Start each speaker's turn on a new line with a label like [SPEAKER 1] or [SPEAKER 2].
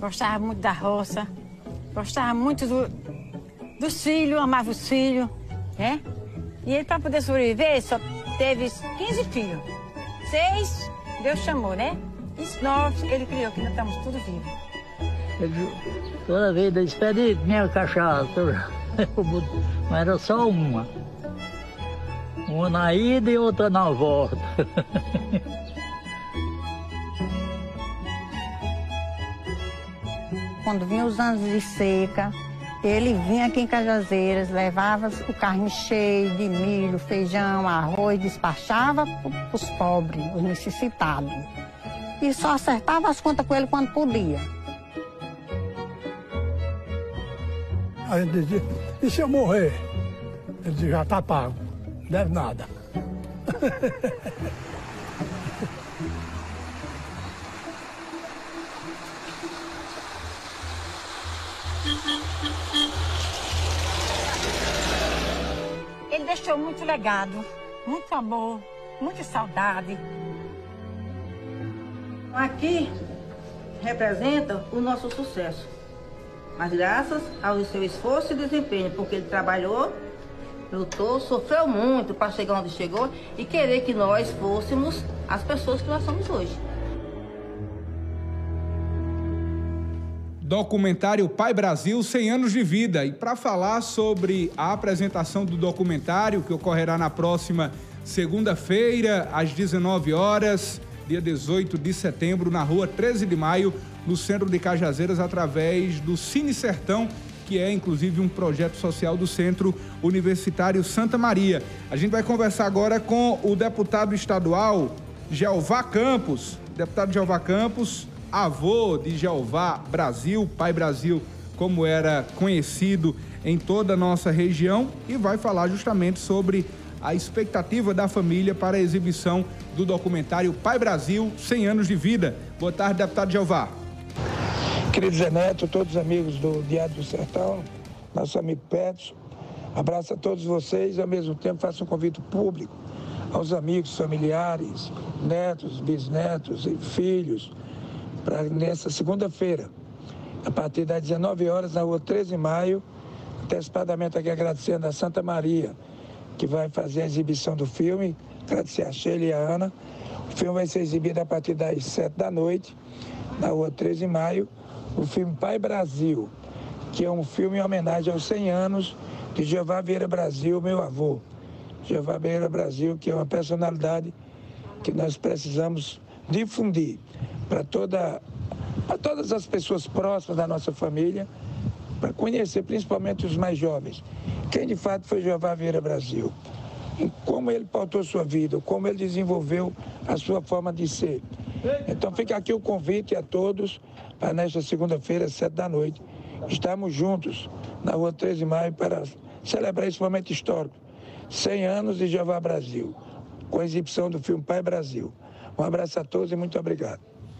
[SPEAKER 1] Gostava muito da roça. Gostava muito do, dos filhos, amava os filhos, né? E ele, para poder sobreviver, só teve 15 filhos. Seis, Deus chamou, né? E nove, ele criou, que nós estamos tudo vivos.
[SPEAKER 2] Toda vez da despede minha cachaça, mas era só uma. Uma na ida e outra na volta.
[SPEAKER 3] Quando vinha os anos de seca, ele vinha aqui em Cajazeiras, levava o carrinho cheio de milho, feijão, arroz, despachava para os pobres, os necessitados. E só acertava as contas com ele quando podia.
[SPEAKER 4] A gente dizia, e se eu morrer? Ele dizia, já está pago, não deve nada.
[SPEAKER 1] Ele deixou muito legado, muito amor, muita saudade.
[SPEAKER 5] Aqui representa o nosso sucesso. Mas graças ao seu esforço e desempenho, porque ele trabalhou, lutou, sofreu muito para chegar onde chegou e querer que nós fôssemos as pessoas que nós somos hoje.
[SPEAKER 6] Documentário Pai Brasil 100 anos de vida. E para falar sobre a apresentação do documentário, que ocorrerá na próxima segunda-feira, às 19 horas, dia 18 de setembro, na rua 13 de maio, no centro de Cajazeiras, através do Cine Sertão, que é inclusive um projeto social do Centro Universitário Santa Maria. A gente vai conversar agora com o deputado estadual Jeová Campos. Deputado Jeová Campos, avô de Jeová Brasil, Pai Brasil, como era conhecido em toda a nossa região, e vai falar justamente sobre a expectativa da família para a exibição do documentário Pai Brasil, 100 anos de vida. Boa tarde, deputado Jeová.
[SPEAKER 7] Querido Zé Neto, todos os amigos do Diário do Sertão, nosso amigo Petros, abraço a todos vocês e ao mesmo tempo faço um convite público aos amigos, familiares, netos, bisnetos e filhos, para nessa segunda-feira, a partir das 19 horas, na rua 13 de maio, antecipadamente aqui agradecendo a Santa Maria, que vai fazer a exibição do filme, agradecer a Sheila e a Ana. O filme vai ser exibido a partir das 7 da noite, na rua 13 de maio, o filme Pai Brasil, que é um filme em homenagem aos 100 anos de Jeová Vieira Brasil, meu avô. Jeová Vieira Brasil, que é uma personalidade que nós precisamos difundir para toda, todas as pessoas próximas da nossa família, para conhecer principalmente os mais jovens, quem de fato foi Jeová Vieira Brasil, como ele pautou sua vida, como ele desenvolveu a sua forma de ser. Então fica aqui o convite a todos para nesta segunda-feira, sete da noite, estarmos juntos na rua 13 de maio para celebrar esse momento histórico, 100 anos de Jeová Brasil, com a exibição do filme Pai Brasil. Um abraço a todos e muito obrigado.